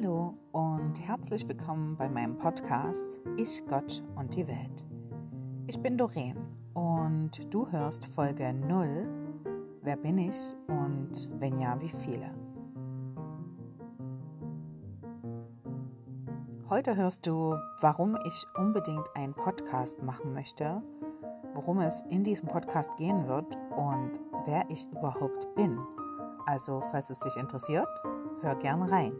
Hallo und herzlich willkommen bei meinem Podcast Ich, Gott und die Welt. Ich bin Doreen und du hörst Folge 0 Wer bin ich und wenn ja, wie viele? Heute hörst du, warum ich unbedingt einen Podcast machen möchte, worum es in diesem Podcast gehen wird und wer ich überhaupt bin. Also, falls es dich interessiert, hör gerne rein.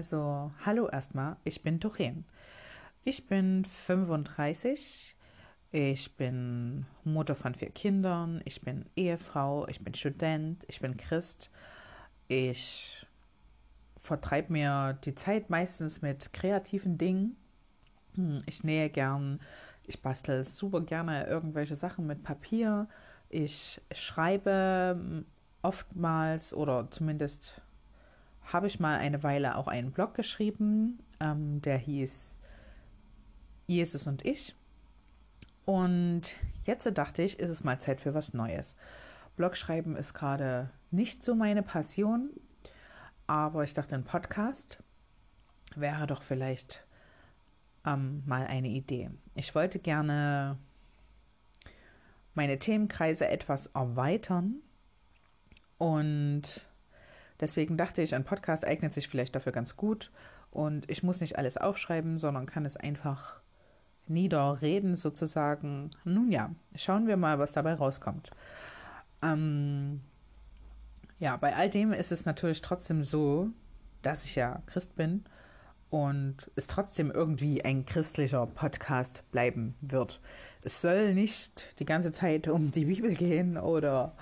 Also, hallo erstmal, ich bin Doreen. Ich bin 35, ich bin Mutter von vier Kindern, ich bin Ehefrau, ich bin Student, ich bin Christ. Ich vertreibe mir die Zeit meistens mit kreativen Dingen. Hm, ich nähe gern, ich bastel super gerne irgendwelche Sachen mit Papier. Ich schreibe hm, oftmals oder zumindest habe ich mal eine Weile auch einen Blog geschrieben, ähm, der hieß Jesus und ich. Und jetzt dachte ich, ist es mal Zeit für was Neues. Blogschreiben ist gerade nicht so meine Passion, aber ich dachte, ein Podcast wäre doch vielleicht ähm, mal eine Idee. Ich wollte gerne meine Themenkreise etwas erweitern und Deswegen dachte ich, ein Podcast eignet sich vielleicht dafür ganz gut und ich muss nicht alles aufschreiben, sondern kann es einfach niederreden sozusagen. Nun ja, schauen wir mal, was dabei rauskommt. Ähm, ja, bei all dem ist es natürlich trotzdem so, dass ich ja Christ bin und es trotzdem irgendwie ein christlicher Podcast bleiben wird. Es soll nicht die ganze Zeit um die Bibel gehen oder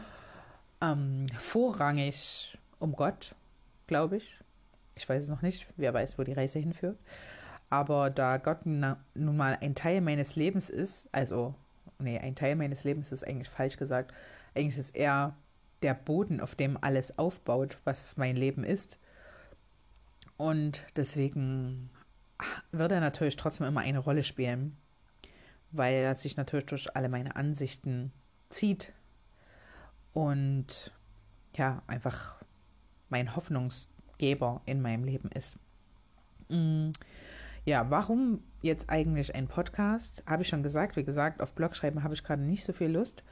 ähm, vorrangig um Gott, glaube ich. Ich weiß es noch nicht, wer weiß, wo die Reise hinführt. Aber da Gott nun mal ein Teil meines Lebens ist, also, nee, ein Teil meines Lebens ist eigentlich falsch gesagt. Eigentlich ist er der Boden, auf dem alles aufbaut, was mein Leben ist. Und deswegen wird er natürlich trotzdem immer eine Rolle spielen, weil er sich natürlich durch alle meine Ansichten zieht und ja, einfach mein Hoffnungsgeber in meinem Leben ist. Mm, ja, warum jetzt eigentlich ein Podcast? Habe ich schon gesagt. Wie gesagt, auf Blogschreiben habe ich gerade nicht so viel Lust.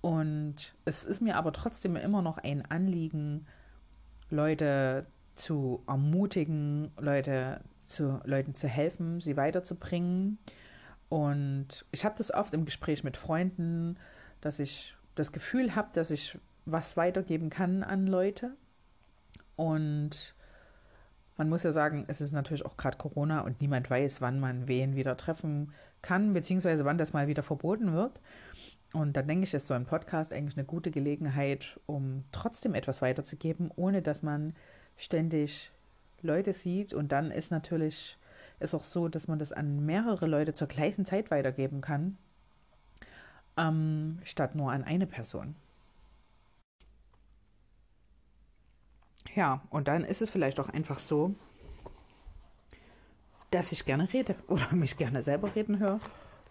Und es ist mir aber trotzdem immer noch ein Anliegen, Leute zu ermutigen, Leute zu, Leuten zu helfen, sie weiterzubringen. Und ich habe das oft im Gespräch mit Freunden, dass ich das Gefühl habe, dass ich was weitergeben kann an Leute. Und man muss ja sagen, es ist natürlich auch gerade Corona und niemand weiß, wann man wen wieder treffen kann, beziehungsweise wann das mal wieder verboten wird. Und da denke ich, ist so ein Podcast eigentlich eine gute Gelegenheit, um trotzdem etwas weiterzugeben, ohne dass man ständig Leute sieht. Und dann ist natürlich ist auch so, dass man das an mehrere Leute zur gleichen Zeit weitergeben kann, ähm, statt nur an eine Person. Ja, und dann ist es vielleicht auch einfach so, dass ich gerne rede oder mich gerne selber reden höre.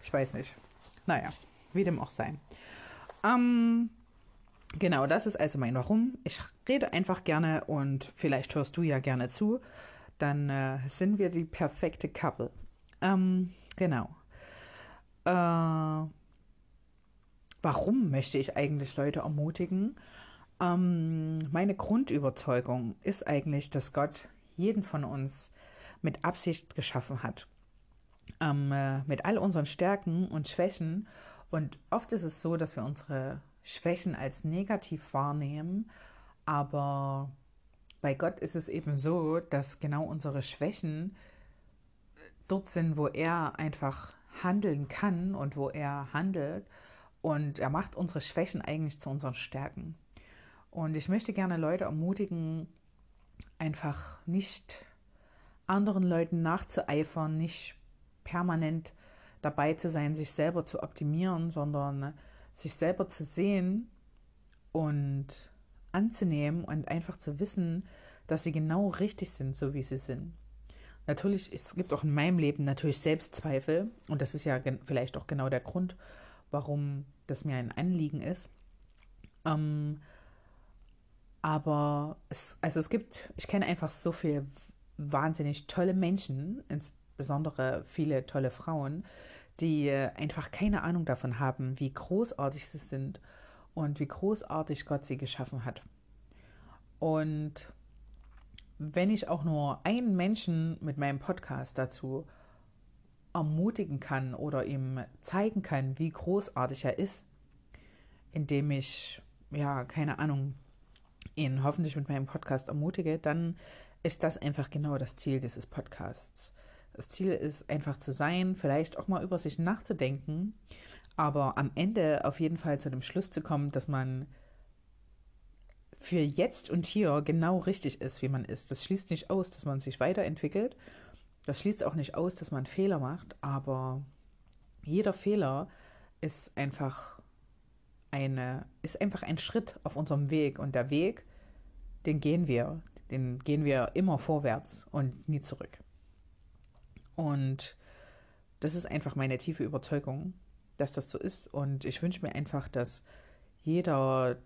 Ich weiß nicht. Naja, wie dem auch sei. Ähm, genau, das ist also mein Warum. Ich rede einfach gerne und vielleicht hörst du ja gerne zu. Dann äh, sind wir die perfekte Couple. Ähm, genau. Äh, warum möchte ich eigentlich Leute ermutigen? Ähm, meine Grundüberzeugung ist eigentlich, dass Gott jeden von uns mit Absicht geschaffen hat. Ähm, äh, mit all unseren Stärken und Schwächen. Und oft ist es so, dass wir unsere Schwächen als negativ wahrnehmen. Aber bei Gott ist es eben so, dass genau unsere Schwächen dort sind, wo er einfach handeln kann und wo er handelt. Und er macht unsere Schwächen eigentlich zu unseren Stärken. Und ich möchte gerne Leute ermutigen, einfach nicht anderen Leuten nachzueifern, nicht permanent dabei zu sein, sich selber zu optimieren, sondern sich selber zu sehen und anzunehmen und einfach zu wissen, dass sie genau richtig sind, so wie sie sind. Natürlich, es gibt auch in meinem Leben natürlich Selbstzweifel und das ist ja vielleicht auch genau der Grund, warum das mir ein Anliegen ist. Ähm, aber es, also es gibt, ich kenne einfach so viele wahnsinnig tolle Menschen, insbesondere viele tolle Frauen, die äh, einfach keine Ahnung davon haben, wie großartig sie sind und wie großartig Gott sie geschaffen hat. Und wenn ich auch nur einen Menschen mit meinem Podcast dazu ermutigen kann oder ihm zeigen kann, wie großartig er ist, indem ich, ja, keine Ahnung, ihn hoffentlich mit meinem Podcast ermutige, dann ist das einfach genau das Ziel dieses Podcasts. Das Ziel ist einfach zu sein, vielleicht auch mal über sich nachzudenken, aber am Ende auf jeden Fall zu dem Schluss zu kommen, dass man für jetzt und hier genau richtig ist, wie man ist. Das schließt nicht aus, dass man sich weiterentwickelt. Das schließt auch nicht aus, dass man Fehler macht, aber jeder Fehler ist einfach eine, ist einfach ein Schritt auf unserem Weg und der Weg, den gehen wir, den gehen wir immer vorwärts und nie zurück. Und das ist einfach meine tiefe Überzeugung, dass das so ist. Und ich wünsche mir einfach, dass jeder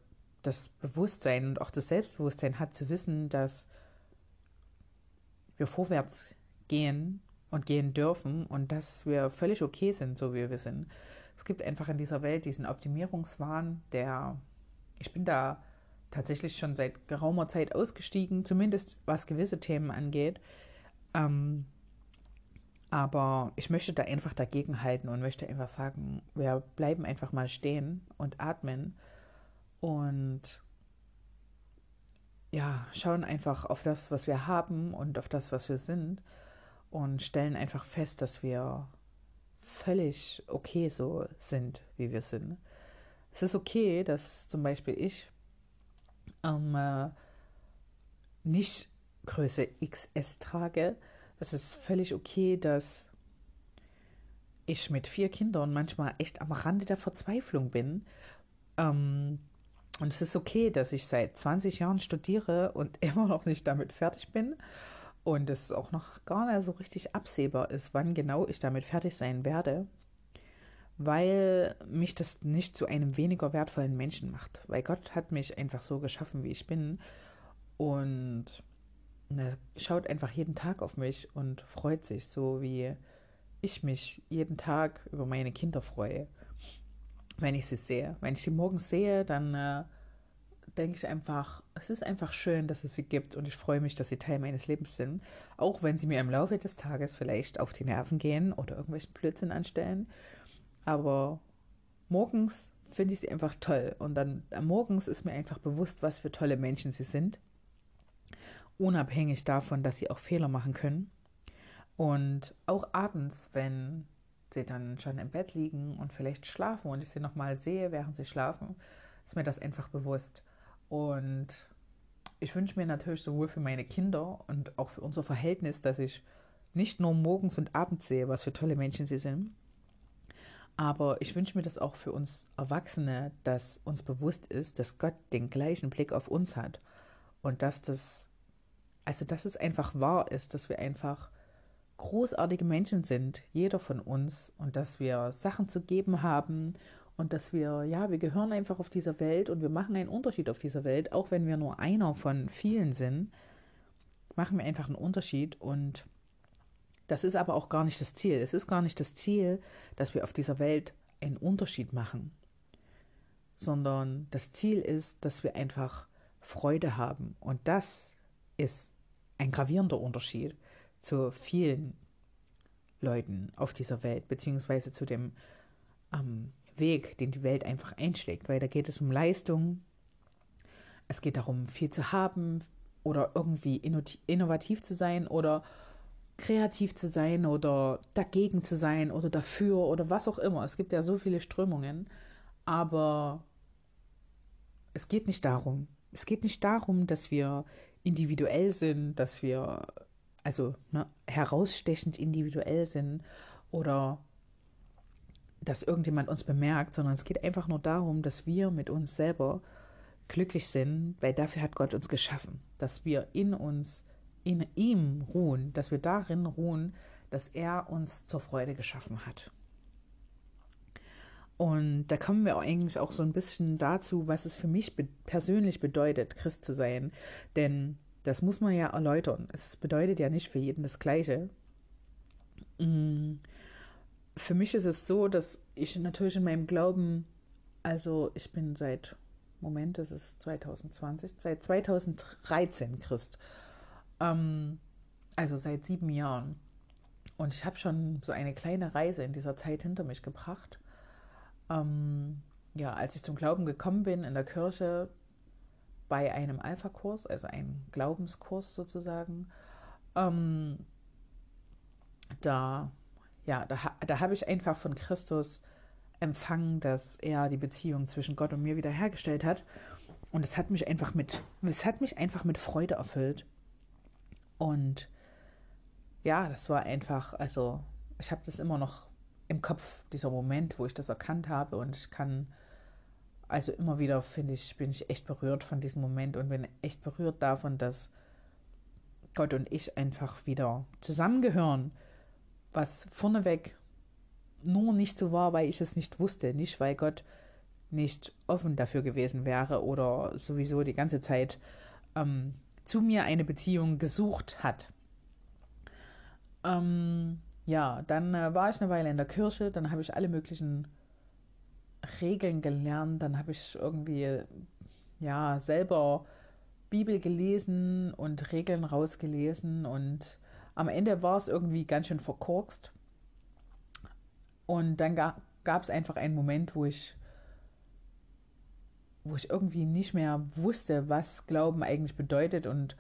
das Bewusstsein und auch das Selbstbewusstsein hat, zu wissen, dass wir vorwärts gehen und gehen dürfen und dass wir völlig okay sind, so wie wir sind. Es gibt einfach in dieser Welt diesen Optimierungswahn, der, ich bin da tatsächlich schon seit geraumer Zeit ausgestiegen, zumindest was gewisse Themen angeht. Ähm, aber ich möchte da einfach dagegen halten und möchte einfach sagen, wir bleiben einfach mal stehen und atmen und ja, schauen einfach auf das, was wir haben und auf das, was wir sind und stellen einfach fest, dass wir völlig okay so sind, wie wir sind. Es ist okay, dass zum Beispiel ich ähm, äh, nicht Größe XS trage. Es ist völlig okay, dass ich mit vier Kindern manchmal echt am Rande der Verzweiflung bin. Ähm, und es ist okay, dass ich seit 20 Jahren studiere und immer noch nicht damit fertig bin. Und es auch noch gar nicht so richtig absehbar ist, wann genau ich damit fertig sein werde weil mich das nicht zu einem weniger wertvollen Menschen macht. Weil Gott hat mich einfach so geschaffen, wie ich bin. Und er schaut einfach jeden Tag auf mich und freut sich, so wie ich mich jeden Tag über meine Kinder freue, wenn ich sie sehe. Wenn ich sie morgens sehe, dann äh, denke ich einfach, es ist einfach schön, dass es sie gibt und ich freue mich, dass sie Teil meines Lebens sind. Auch wenn sie mir im Laufe des Tages vielleicht auf die Nerven gehen oder irgendwelchen Blödsinn anstellen. Aber morgens finde ich sie einfach toll. Und dann morgens ist mir einfach bewusst, was für tolle Menschen sie sind. Unabhängig davon, dass sie auch Fehler machen können. Und auch abends, wenn sie dann schon im Bett liegen und vielleicht schlafen und ich sie nochmal sehe, während sie schlafen, ist mir das einfach bewusst. Und ich wünsche mir natürlich sowohl für meine Kinder und auch für unser Verhältnis, dass ich nicht nur morgens und abends sehe, was für tolle Menschen sie sind, aber ich wünsche mir das auch für uns Erwachsene, dass uns bewusst ist, dass Gott den gleichen Blick auf uns hat. Und dass das, also dass es einfach wahr ist, dass wir einfach großartige Menschen sind, jeder von uns, und dass wir Sachen zu geben haben und dass wir, ja, wir gehören einfach auf dieser Welt und wir machen einen Unterschied auf dieser Welt, auch wenn wir nur einer von vielen sind, machen wir einfach einen Unterschied und das ist aber auch gar nicht das Ziel. Es ist gar nicht das Ziel, dass wir auf dieser Welt einen Unterschied machen, sondern das Ziel ist, dass wir einfach Freude haben. Und das ist ein gravierender Unterschied zu vielen Leuten auf dieser Welt, beziehungsweise zu dem ähm, Weg, den die Welt einfach einschlägt, weil da geht es um Leistung, es geht darum, viel zu haben oder irgendwie innovativ zu sein oder kreativ zu sein oder dagegen zu sein oder dafür oder was auch immer. Es gibt ja so viele Strömungen, aber es geht nicht darum. Es geht nicht darum, dass wir individuell sind, dass wir also ne, herausstechend individuell sind oder dass irgendjemand uns bemerkt, sondern es geht einfach nur darum, dass wir mit uns selber glücklich sind, weil dafür hat Gott uns geschaffen, dass wir in uns in ihm ruhen, dass wir darin ruhen, dass er uns zur Freude geschaffen hat. Und da kommen wir eigentlich auch so ein bisschen dazu, was es für mich be persönlich bedeutet, Christ zu sein. Denn das muss man ja erläutern. Es bedeutet ja nicht für jeden das Gleiche. Mm. Für mich ist es so, dass ich natürlich in meinem Glauben, also ich bin seit, Moment, das ist 2020, seit 2013 Christ. Ähm, also seit sieben Jahren. Und ich habe schon so eine kleine Reise in dieser Zeit hinter mich gebracht. Ähm, ja, als ich zum Glauben gekommen bin in der Kirche bei einem Alpha-Kurs, also einem Glaubenskurs sozusagen, ähm, da, ja, da, da habe ich einfach von Christus empfangen, dass er die Beziehung zwischen Gott und mir wiederhergestellt hat. Und es hat mich einfach mit, es hat mich einfach mit Freude erfüllt. Und ja, das war einfach, also ich habe das immer noch im Kopf, dieser Moment, wo ich das erkannt habe. Und ich kann, also immer wieder, finde ich, bin ich echt berührt von diesem Moment und bin echt berührt davon, dass Gott und ich einfach wieder zusammengehören. Was vorneweg nur nicht so war, weil ich es nicht wusste. Nicht, weil Gott nicht offen dafür gewesen wäre oder sowieso die ganze Zeit ähm, zu mir eine Beziehung gesucht hat. Ähm, ja, dann äh, war ich eine Weile in der Kirche, dann habe ich alle möglichen Regeln gelernt, dann habe ich irgendwie ja selber Bibel gelesen und Regeln rausgelesen und am Ende war es irgendwie ganz schön verkorkst. Und dann ga, gab es einfach einen Moment, wo ich wo ich irgendwie nicht mehr wusste, was Glauben eigentlich bedeutet und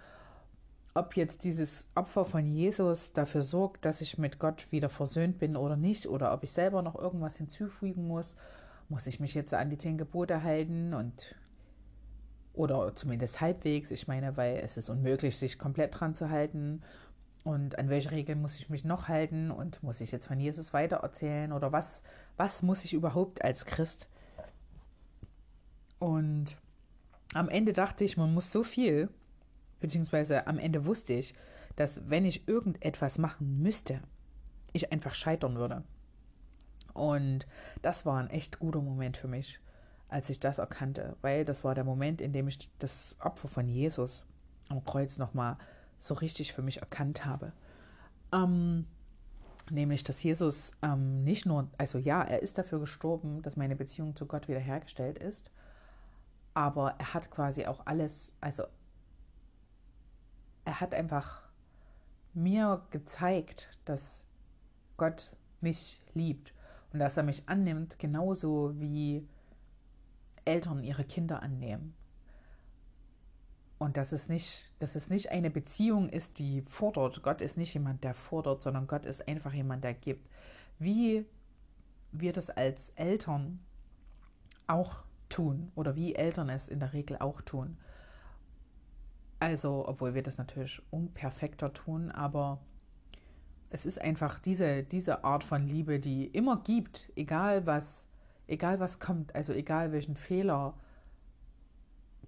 ob jetzt dieses Opfer von Jesus dafür sorgt, dass ich mit Gott wieder versöhnt bin oder nicht, oder ob ich selber noch irgendwas hinzufügen muss, muss ich mich jetzt an die zehn Gebote halten und oder zumindest halbwegs. Ich meine, weil es ist unmöglich, sich komplett dran zu halten. Und an welche Regeln muss ich mich noch halten? Und muss ich jetzt von Jesus weitererzählen? Oder was, was muss ich überhaupt als Christ? Und am Ende dachte ich, man muss so viel beziehungsweise am Ende wusste ich, dass wenn ich irgendetwas machen müsste, ich einfach scheitern würde. Und das war ein echt guter Moment für mich, als ich das erkannte, weil das war der Moment, in dem ich das Opfer von Jesus am Kreuz nochmal so richtig für mich erkannt habe. Ähm, nämlich, dass Jesus ähm, nicht nur, also ja, er ist dafür gestorben, dass meine Beziehung zu Gott wiederhergestellt ist, aber er hat quasi auch alles, also er hat einfach mir gezeigt, dass Gott mich liebt und dass er mich annimmt, genauso wie Eltern ihre Kinder annehmen. Und dass es nicht, dass es nicht eine Beziehung ist, die fordert. Gott ist nicht jemand, der fordert, sondern Gott ist einfach jemand, der gibt. Wie wir das als Eltern auch tun oder wie Eltern es in der Regel auch tun. Also, obwohl wir das natürlich unperfekter tun, aber es ist einfach diese, diese Art von Liebe, die immer gibt, egal was, egal was kommt, also egal welchen Fehler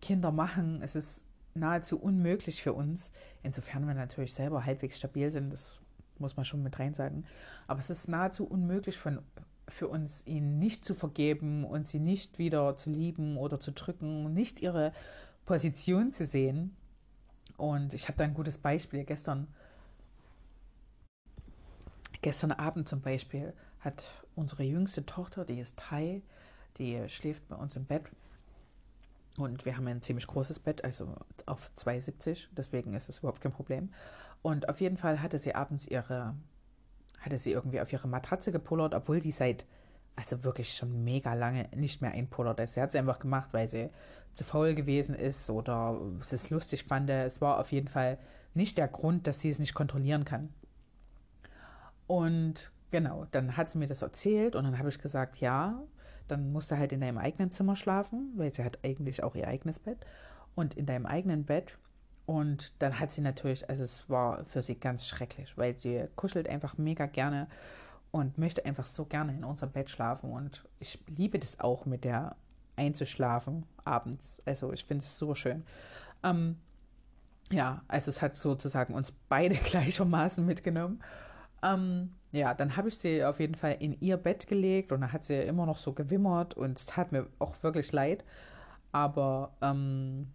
Kinder machen, es ist nahezu unmöglich für uns, insofern wir natürlich selber halbwegs stabil sind, das muss man schon mit rein sagen, aber es ist nahezu unmöglich von, für uns, ihnen nicht zu vergeben und sie nicht wieder zu lieben oder zu drücken, nicht ihre Position zu sehen. Und ich habe da ein gutes Beispiel. Gestern, gestern Abend zum Beispiel hat unsere jüngste Tochter, die ist drei, die schläft bei uns im Bett. Und wir haben ein ziemlich großes Bett, also auf 2,70, deswegen ist es überhaupt kein Problem. Und auf jeden Fall hatte sie abends ihre, hatte sie irgendwie auf ihre Matratze gepullert, obwohl die seit also wirklich schon mega lange nicht mehr einpullert ist. Sie hat es einfach gemacht, weil sie zu faul gewesen ist oder es ist lustig fand. Es war auf jeden Fall nicht der Grund, dass sie es nicht kontrollieren kann. Und genau, dann hat sie mir das erzählt und dann habe ich gesagt, ja, dann musst du halt in deinem eigenen Zimmer schlafen, weil sie hat eigentlich auch ihr eigenes Bett und in deinem eigenen Bett. Und dann hat sie natürlich, also es war für sie ganz schrecklich, weil sie kuschelt einfach mega gerne und möchte einfach so gerne in unserem Bett schlafen. Und ich liebe das auch mit der einzuschlafen abends. Also ich finde es so schön. Ähm, ja, also es hat sozusagen uns beide gleichermaßen mitgenommen. Ähm, ja, dann habe ich sie auf jeden Fall in ihr Bett gelegt und da hat sie immer noch so gewimmert und es tat mir auch wirklich leid. Aber ähm,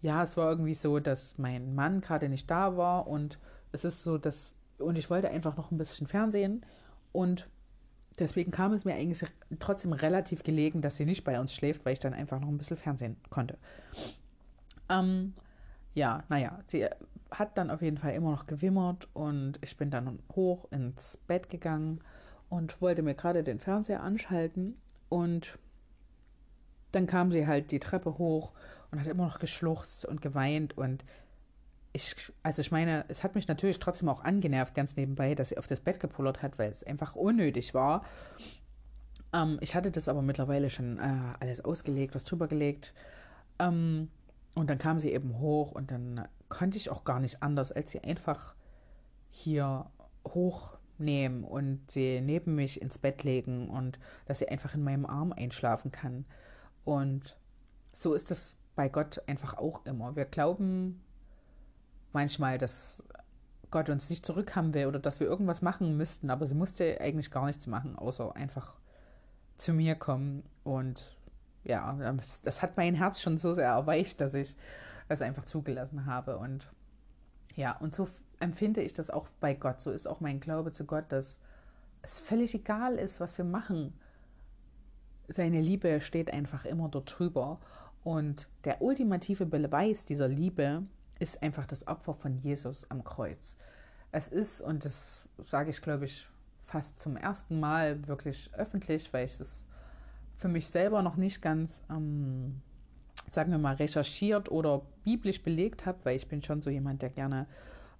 ja, es war irgendwie so, dass mein Mann gerade nicht da war und es ist so, dass und ich wollte einfach noch ein bisschen Fernsehen und deswegen kam es mir eigentlich trotzdem relativ gelegen, dass sie nicht bei uns schläft, weil ich dann einfach noch ein bisschen Fernsehen konnte. Ähm, ja, naja, sie hat dann auf jeden Fall immer noch gewimmert und ich bin dann hoch ins Bett gegangen und wollte mir gerade den Fernseher anschalten und dann kam sie halt die Treppe hoch und hat immer noch geschluchzt und geweint und ich, also ich meine, es hat mich natürlich trotzdem auch angenervt, ganz nebenbei, dass sie auf das Bett gepullert hat, weil es einfach unnötig war. Ähm, ich hatte das aber mittlerweile schon äh, alles ausgelegt, was drüber gelegt. Ähm, und dann kam sie eben hoch und dann konnte ich auch gar nicht anders, als sie einfach hier hochnehmen und sie neben mich ins Bett legen und dass sie einfach in meinem Arm einschlafen kann. Und so ist das bei Gott einfach auch immer. Wir glauben manchmal, dass Gott uns nicht zurückhaben will oder dass wir irgendwas machen müssten, aber sie musste eigentlich gar nichts machen, außer einfach zu mir kommen. Und ja, das hat mein Herz schon so sehr erweicht, dass ich es einfach zugelassen habe. Und ja, und so empfinde ich das auch bei Gott. So ist auch mein Glaube zu Gott, dass es völlig egal ist, was wir machen. Seine Liebe steht einfach immer dort drüber. Und der ultimative Beweis dieser Liebe ist einfach das Opfer von Jesus am Kreuz. Es ist, und das sage ich, glaube ich, fast zum ersten Mal wirklich öffentlich, weil ich es für mich selber noch nicht ganz, ähm, sagen wir mal, recherchiert oder biblisch belegt habe, weil ich bin schon so jemand, der gerne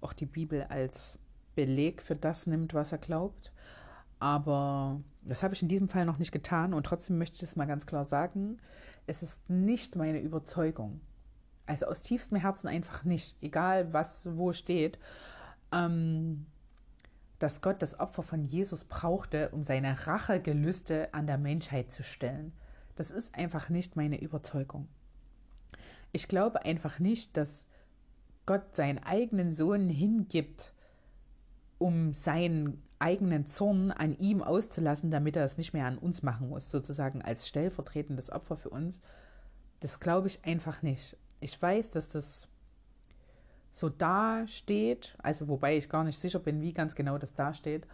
auch die Bibel als Beleg für das nimmt, was er glaubt. Aber das habe ich in diesem Fall noch nicht getan und trotzdem möchte ich das mal ganz klar sagen. Es ist nicht meine Überzeugung, also aus tiefstem Herzen einfach nicht, egal was wo steht, ähm, dass Gott das Opfer von Jesus brauchte, um seine Rachegelüste an der Menschheit zu stellen. Das ist einfach nicht meine Überzeugung. Ich glaube einfach nicht, dass Gott seinen eigenen Sohn hingibt, um seinen eigenen Zorn an ihm auszulassen, damit er es nicht mehr an uns machen muss, sozusagen als stellvertretendes Opfer für uns. Das glaube ich einfach nicht ich weiß, dass das so dasteht, also wobei ich gar nicht sicher bin, wie ganz genau das dasteht.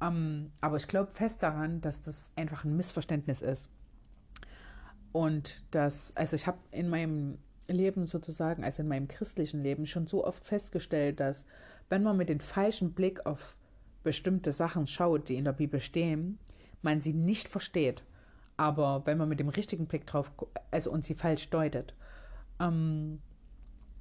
Ähm, aber ich glaube fest daran, dass das einfach ein Missverständnis ist. Und dass, also ich habe in meinem Leben sozusagen, also in meinem christlichen Leben schon so oft festgestellt, dass wenn man mit dem falschen Blick auf bestimmte Sachen schaut, die in der Bibel stehen, man sie nicht versteht. Aber wenn man mit dem richtigen Blick drauf, also und sie falsch deutet, ähm,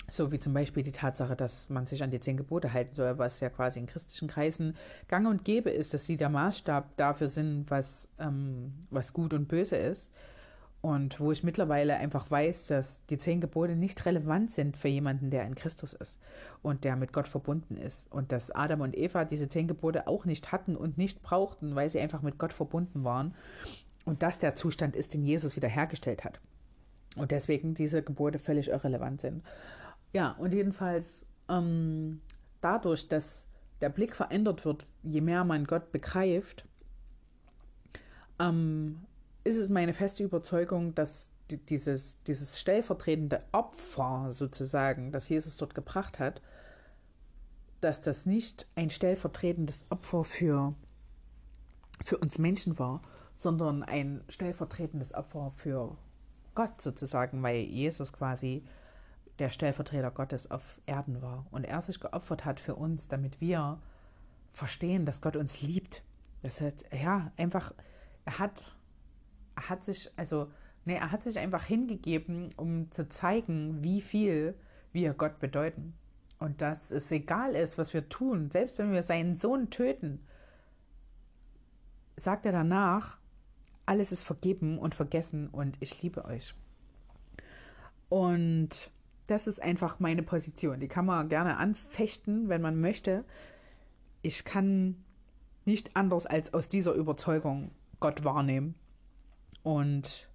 so wie zum Beispiel die Tatsache, dass man sich an die zehn Gebote halten soll, was ja quasi in christlichen Kreisen gang und gäbe ist, dass sie der Maßstab dafür sind, was, ähm, was gut und böse ist. Und wo ich mittlerweile einfach weiß, dass die zehn Gebote nicht relevant sind für jemanden, der in Christus ist und der mit Gott verbunden ist. Und dass Adam und Eva diese zehn Gebote auch nicht hatten und nicht brauchten, weil sie einfach mit Gott verbunden waren. Und das der Zustand ist, den Jesus wiederhergestellt hat. Und deswegen diese Gebote völlig irrelevant sind. Ja, und jedenfalls ähm, dadurch, dass der Blick verändert wird, je mehr man Gott begreift, ähm, ist es meine feste Überzeugung, dass dieses, dieses stellvertretende Opfer sozusagen, das Jesus dort gebracht hat, dass das nicht ein stellvertretendes Opfer für, für uns Menschen war, sondern ein stellvertretendes Opfer für Gott sozusagen, weil Jesus quasi der Stellvertreter Gottes auf Erden war und er sich geopfert hat für uns, damit wir verstehen, dass Gott uns liebt. Das heißt, ja, einfach, er hat, hat sich, also, nee, er hat sich einfach hingegeben, um zu zeigen, wie viel wir Gott bedeuten. Und dass es egal ist, was wir tun, selbst wenn wir seinen Sohn töten, sagt er danach, alles ist vergeben und vergessen und ich liebe euch. Und das ist einfach meine Position. Die kann man gerne anfechten, wenn man möchte. Ich kann nicht anders als aus dieser Überzeugung Gott wahrnehmen. Und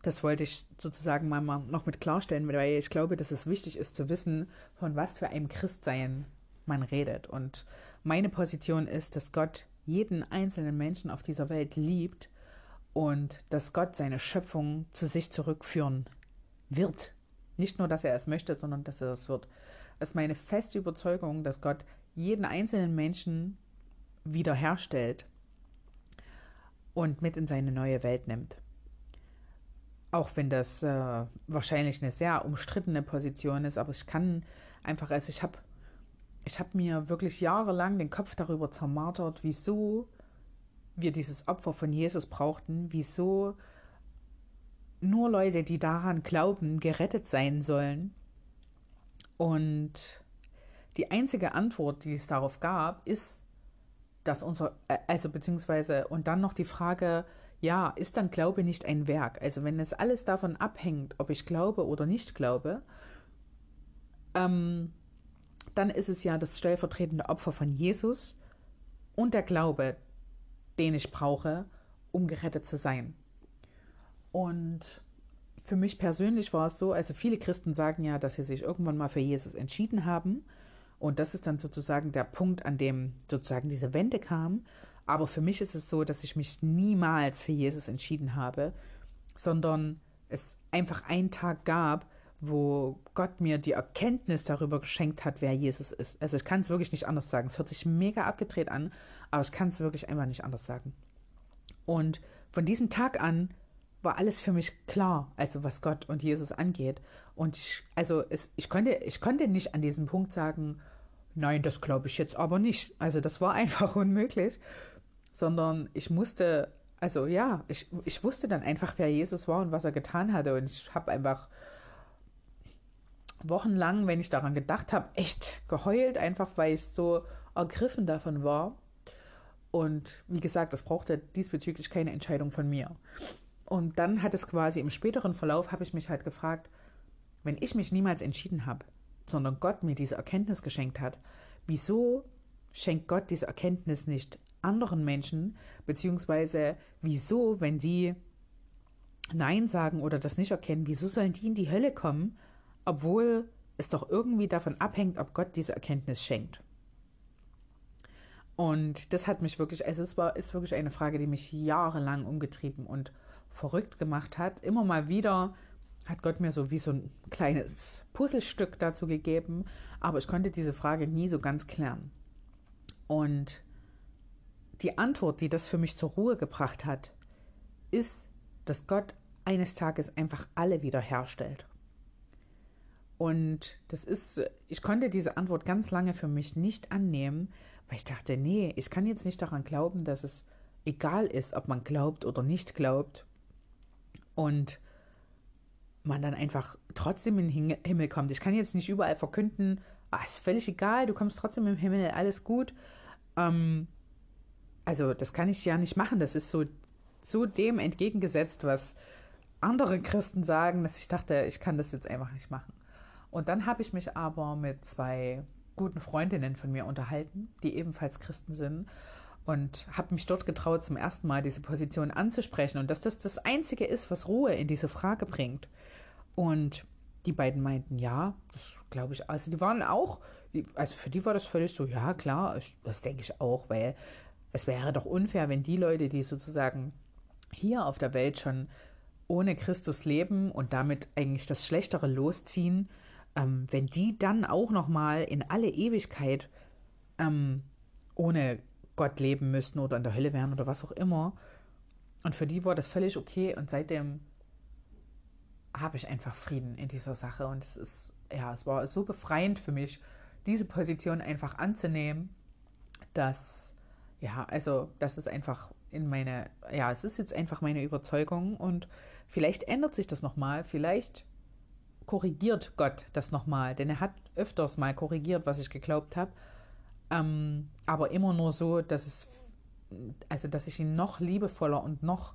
das wollte ich sozusagen mal noch mit klarstellen, weil ich glaube, dass es wichtig ist zu wissen, von was für einem Christsein man redet. Und meine Position ist, dass Gott jeden einzelnen Menschen auf dieser Welt liebt und dass Gott seine Schöpfung zu sich zurückführen wird. Nicht nur, dass er es möchte, sondern dass er es wird. Es ist meine feste Überzeugung, dass Gott jeden einzelnen Menschen wiederherstellt und mit in seine neue Welt nimmt. Auch wenn das äh, wahrscheinlich eine sehr umstrittene Position ist, aber ich kann einfach, also ich habe ich hab mir wirklich jahrelang den Kopf darüber zermartert, wieso wir dieses Opfer von Jesus brauchten, wieso nur Leute, die daran glauben, gerettet sein sollen. Und die einzige Antwort, die es darauf gab, ist, dass unser, äh, also beziehungsweise, und dann noch die Frage, ja, ist dann Glaube nicht ein Werk? Also wenn es alles davon abhängt, ob ich glaube oder nicht glaube, ähm, dann ist es ja das stellvertretende Opfer von Jesus und der Glaube, den ich brauche, um gerettet zu sein. Und für mich persönlich war es so, also viele Christen sagen ja, dass sie sich irgendwann mal für Jesus entschieden haben. Und das ist dann sozusagen der Punkt, an dem sozusagen diese Wende kam. Aber für mich ist es so, dass ich mich niemals für Jesus entschieden habe, sondern es einfach einen Tag gab, wo Gott mir die Erkenntnis darüber geschenkt hat, wer Jesus ist. Also ich kann es wirklich nicht anders sagen. Es hört sich mega abgedreht an, aber ich kann es wirklich einfach nicht anders sagen. Und von diesem Tag an war alles für mich klar, also was Gott und Jesus angeht. Und ich, also es, ich konnte, ich konnte nicht an diesem Punkt sagen, nein, das glaube ich jetzt aber nicht. Also das war einfach unmöglich, sondern ich musste, also ja, ich, ich wusste dann einfach, wer Jesus war und was er getan hatte. Und ich habe einfach wochenlang, wenn ich daran gedacht habe, echt geheult, einfach weil ich so ergriffen davon war. Und wie gesagt, das brauchte diesbezüglich keine Entscheidung von mir. Und dann hat es quasi im späteren Verlauf, habe ich mich halt gefragt, wenn ich mich niemals entschieden habe, sondern Gott mir diese Erkenntnis geschenkt hat, wieso schenkt Gott diese Erkenntnis nicht anderen Menschen, beziehungsweise wieso, wenn sie Nein sagen oder das nicht erkennen, wieso sollen die in die Hölle kommen, obwohl es doch irgendwie davon abhängt, ob Gott diese Erkenntnis schenkt. Und das hat mich wirklich, also es war, ist wirklich eine Frage, die mich jahrelang umgetrieben und verrückt gemacht hat. Immer mal wieder hat Gott mir so wie so ein kleines Puzzlestück dazu gegeben, aber ich konnte diese Frage nie so ganz klären. Und die Antwort, die das für mich zur Ruhe gebracht hat, ist, dass Gott eines Tages einfach alle wiederherstellt. Und das ist, ich konnte diese Antwort ganz lange für mich nicht annehmen, weil ich dachte, nee, ich kann jetzt nicht daran glauben, dass es egal ist, ob man glaubt oder nicht glaubt, und man dann einfach trotzdem in den Himmel kommt. Ich kann jetzt nicht überall verkünden, ah, ist völlig egal, du kommst trotzdem im Himmel, alles gut. Ähm, also das kann ich ja nicht machen. Das ist so, so dem entgegengesetzt, was andere Christen sagen, dass ich dachte, ich kann das jetzt einfach nicht machen. Und dann habe ich mich aber mit zwei guten Freundinnen von mir unterhalten, die ebenfalls Christen sind und habe mich dort getraut, zum ersten Mal diese Position anzusprechen und dass das das Einzige ist, was Ruhe in diese Frage bringt. Und die beiden meinten, ja, das glaube ich. Also die waren auch, also für die war das völlig so, ja klar, das denke ich auch, weil es wäre doch unfair, wenn die Leute, die sozusagen hier auf der Welt schon ohne Christus leben und damit eigentlich das Schlechtere losziehen, ähm, wenn die dann auch noch mal in alle Ewigkeit ähm, ohne Gott leben müssten oder in der Hölle wären oder was auch immer. Und für die war das völlig okay und seitdem habe ich einfach Frieden in dieser Sache. Und es ist, ja, es war so befreiend für mich, diese Position einfach anzunehmen, dass, ja, also, das ist einfach in meine, ja, es ist jetzt einfach meine Überzeugung und vielleicht ändert sich das nochmal, vielleicht korrigiert Gott das nochmal, denn er hat öfters mal korrigiert, was ich geglaubt habe. Ähm, aber immer nur so, dass es, also dass ich ihn noch liebevoller und noch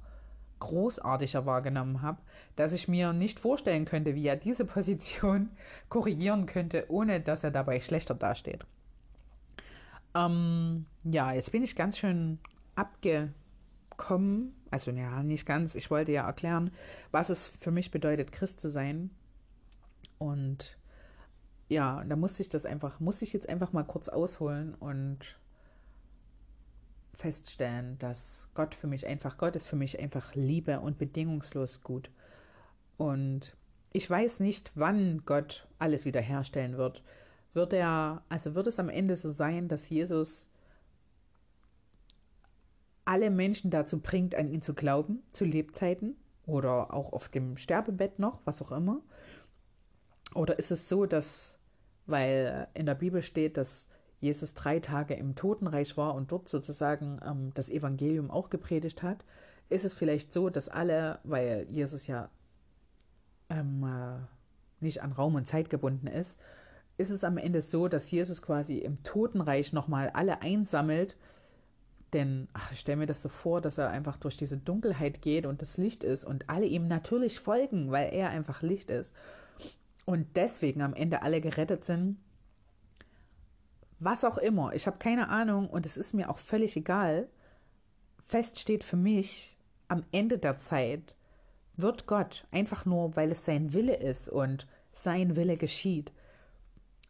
großartiger wahrgenommen habe, dass ich mir nicht vorstellen könnte, wie er diese Position korrigieren könnte, ohne dass er dabei schlechter dasteht. Ähm, ja, jetzt bin ich ganz schön abgekommen. Also ja, nicht ganz. Ich wollte ja erklären, was es für mich bedeutet, Christ zu sein. Und ja, da musste ich das einfach, muss ich jetzt einfach mal kurz ausholen und feststellen, dass Gott für mich einfach, Gott ist für mich einfach Liebe und bedingungslos gut. Und ich weiß nicht, wann Gott alles wiederherstellen wird. Wird er, also wird es am Ende so sein, dass Jesus alle Menschen dazu bringt, an ihn zu glauben, zu Lebzeiten oder auch auf dem Sterbebett noch, was auch immer? Oder ist es so, dass, weil in der Bibel steht, dass Jesus drei Tage im Totenreich war und dort sozusagen ähm, das Evangelium auch gepredigt hat, ist es vielleicht so, dass alle, weil Jesus ja ähm, äh, nicht an Raum und Zeit gebunden ist, ist es am Ende so, dass Jesus quasi im Totenreich nochmal alle einsammelt. Denn ach, ich stelle mir das so vor, dass er einfach durch diese Dunkelheit geht und das Licht ist und alle ihm natürlich folgen, weil er einfach Licht ist. Und deswegen am Ende alle gerettet sind. Was auch immer, ich habe keine Ahnung und es ist mir auch völlig egal. Fest steht für mich, am Ende der Zeit wird Gott, einfach nur weil es sein Wille ist und sein Wille geschieht,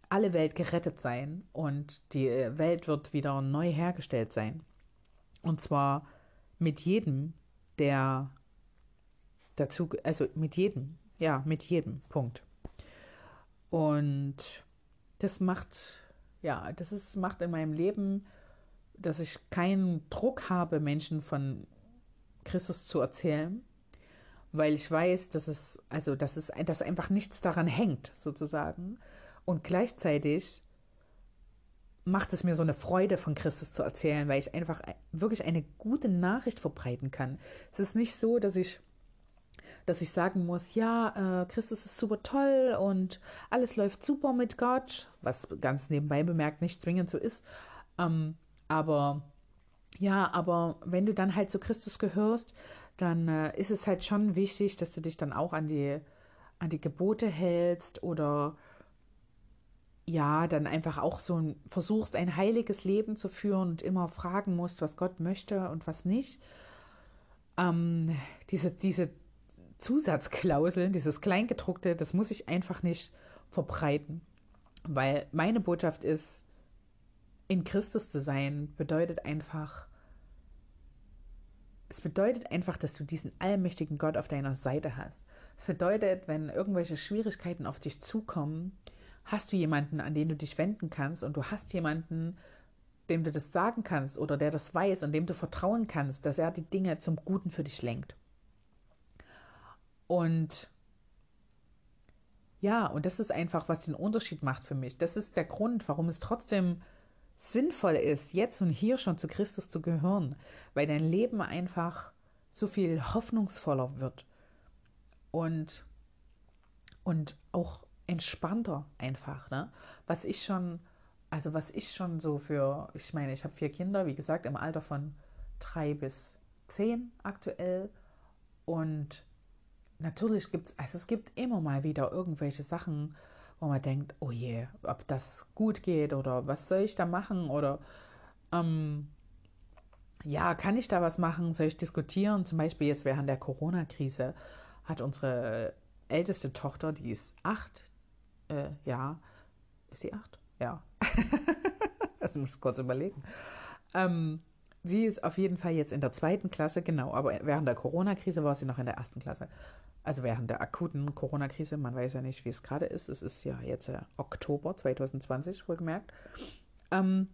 alle Welt gerettet sein und die Welt wird wieder neu hergestellt sein. Und zwar mit jedem, der dazu, also mit jedem, ja, mit jedem, Punkt. Und das macht, ja, das ist, macht in meinem Leben, dass ich keinen Druck habe, Menschen von Christus zu erzählen, weil ich weiß, dass es, also, dass es, dass einfach nichts daran hängt, sozusagen. Und gleichzeitig macht es mir so eine Freude, von Christus zu erzählen, weil ich einfach wirklich eine gute Nachricht verbreiten kann. Es ist nicht so, dass ich, dass ich sagen muss, ja, äh, Christus ist super toll und alles läuft super mit Gott, was ganz nebenbei bemerkt nicht zwingend so ist. Ähm, aber ja, aber wenn du dann halt zu Christus gehörst, dann äh, ist es halt schon wichtig, dass du dich dann auch an die, an die Gebote hältst oder ja, dann einfach auch so ein, versuchst, ein heiliges Leben zu führen und immer fragen musst, was Gott möchte und was nicht. Ähm, diese, diese Zusatzklauseln, dieses Kleingedruckte, das muss ich einfach nicht verbreiten. Weil meine Botschaft ist, in Christus zu sein, bedeutet einfach, es bedeutet einfach, dass du diesen allmächtigen Gott auf deiner Seite hast. Es bedeutet, wenn irgendwelche Schwierigkeiten auf dich zukommen, hast du jemanden, an den du dich wenden kannst und du hast jemanden, dem du das sagen kannst oder der das weiß und dem du vertrauen kannst, dass er die Dinge zum Guten für dich lenkt. Und ja, und das ist einfach, was den Unterschied macht für mich. Das ist der Grund, warum es trotzdem sinnvoll ist, jetzt und hier schon zu Christus zu gehören, weil dein Leben einfach so viel hoffnungsvoller wird und, und auch entspannter einfach, ne? Was ich schon, also was ich schon so für, ich meine, ich habe vier Kinder, wie gesagt, im Alter von drei bis zehn aktuell und natürlich gibt es, also es gibt immer mal wieder irgendwelche Sachen, wo man denkt, oh je, ob das gut geht oder was soll ich da machen oder ähm, ja, kann ich da was machen? Soll ich diskutieren? Zum Beispiel jetzt während der Corona-Krise hat unsere älteste Tochter, die ist acht, äh, ja, ist sie acht? Ja. also muss kurz überlegen. Ähm, sie ist auf jeden Fall jetzt in der zweiten Klasse, genau, aber während der Corona-Krise war sie noch in der ersten Klasse also während der akuten Corona-Krise, man weiß ja nicht, wie es gerade ist, es ist ja jetzt äh, Oktober 2020, wohlgemerkt. Ähm,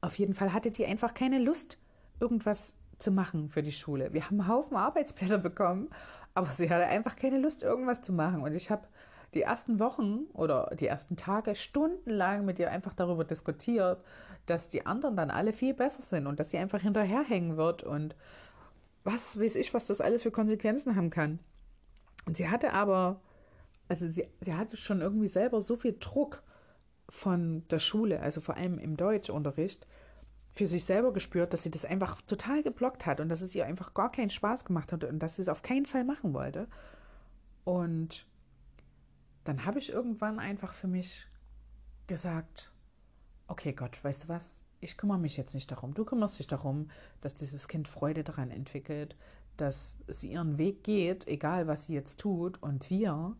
auf jeden Fall hatte die einfach keine Lust, irgendwas zu machen für die Schule. Wir haben einen Haufen Arbeitsblätter bekommen, aber sie hatte einfach keine Lust, irgendwas zu machen. Und ich habe die ersten Wochen oder die ersten Tage stundenlang mit ihr einfach darüber diskutiert, dass die anderen dann alle viel besser sind und dass sie einfach hinterherhängen wird und was weiß ich, was das alles für Konsequenzen haben kann. Und sie hatte aber, also sie, sie hatte schon irgendwie selber so viel Druck von der Schule, also vor allem im Deutschunterricht, für sich selber gespürt, dass sie das einfach total geblockt hat und dass es ihr einfach gar keinen Spaß gemacht hat und dass sie es auf keinen Fall machen wollte. Und dann habe ich irgendwann einfach für mich gesagt, okay Gott, weißt du was, ich kümmere mich jetzt nicht darum. Du kümmerst dich darum, dass dieses Kind Freude daran entwickelt, dass sie ihren Weg geht, egal was sie jetzt tut. Und wir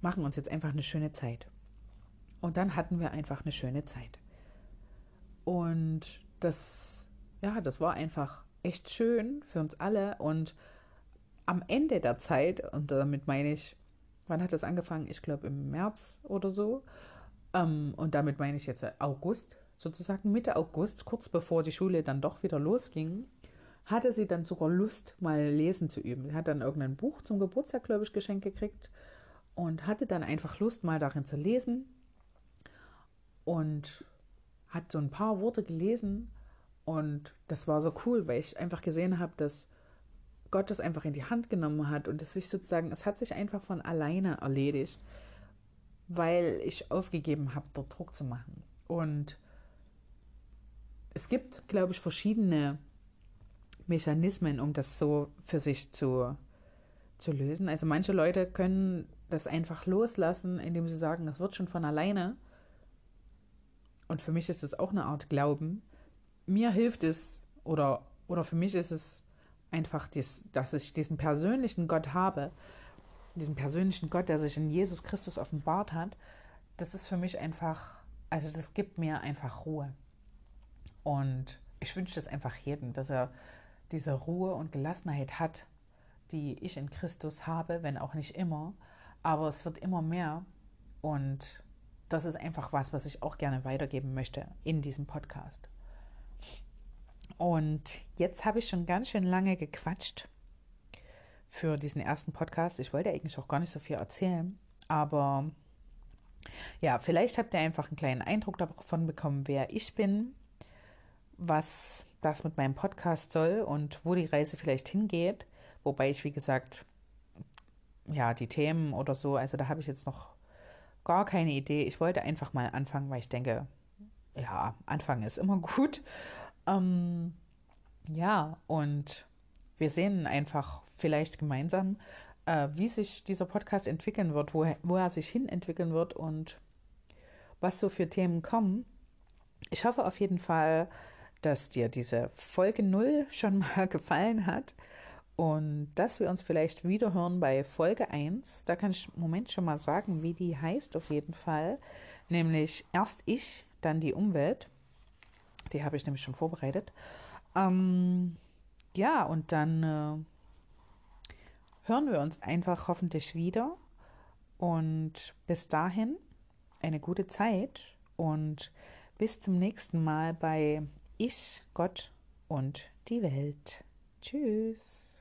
machen uns jetzt einfach eine schöne Zeit. Und dann hatten wir einfach eine schöne Zeit. Und das, ja, das war einfach echt schön für uns alle. Und am Ende der Zeit, und damit meine ich, wann hat das angefangen? Ich glaube im März oder so. Ähm, und damit meine ich jetzt August, sozusagen Mitte August, kurz bevor die Schule dann doch wieder losging, hatte sie dann sogar Lust, mal lesen zu üben. Sie hat dann irgendein Buch zum Geburtstag, glaube ich, geschenkt gekriegt und hatte dann einfach Lust, mal darin zu lesen und hat so ein paar Worte gelesen und das war so cool, weil ich einfach gesehen habe, dass Gott das einfach in die Hand genommen hat und es sich sozusagen, es hat sich einfach von alleine erledigt, weil ich aufgegeben habe, dort Druck zu machen. Und es gibt, glaube ich, verschiedene Mechanismen, um das so für sich zu, zu lösen. Also manche Leute können das einfach loslassen, indem sie sagen, es wird schon von alleine. Und für mich ist es auch eine Art Glauben. Mir hilft es, oder, oder für mich ist es einfach, dies, dass ich diesen persönlichen Gott habe, diesen persönlichen Gott, der sich in Jesus Christus offenbart hat. Das ist für mich einfach, also das gibt mir einfach Ruhe. Und ich wünsche das einfach jedem, dass er diese Ruhe und Gelassenheit hat, die ich in Christus habe, wenn auch nicht immer. Aber es wird immer mehr. Und das ist einfach was, was ich auch gerne weitergeben möchte in diesem Podcast. Und jetzt habe ich schon ganz schön lange gequatscht für diesen ersten Podcast. Ich wollte eigentlich auch gar nicht so viel erzählen, aber ja, vielleicht habt ihr einfach einen kleinen Eindruck davon bekommen, wer ich bin, was das mit meinem Podcast soll und wo die Reise vielleicht hingeht. Wobei ich, wie gesagt, ja, die Themen oder so, also da habe ich jetzt noch gar keine Idee. Ich wollte einfach mal anfangen, weil ich denke, ja, anfangen ist immer gut. Ähm, ja, und wir sehen einfach vielleicht gemeinsam, äh, wie sich dieser Podcast entwickeln wird, wo, wo er sich hin entwickeln wird und was so für Themen kommen. Ich hoffe auf jeden Fall, dass dir diese Folge 0 schon mal gefallen hat und dass wir uns vielleicht wiederhören bei Folge 1. Da kann ich im Moment schon mal sagen, wie die heißt auf jeden Fall. Nämlich erst ich, dann die Umwelt. Die habe ich nämlich schon vorbereitet. Ähm, ja, und dann äh, hören wir uns einfach hoffentlich wieder. Und bis dahin eine gute Zeit und bis zum nächsten Mal bei ich, Gott und die Welt. Tschüss.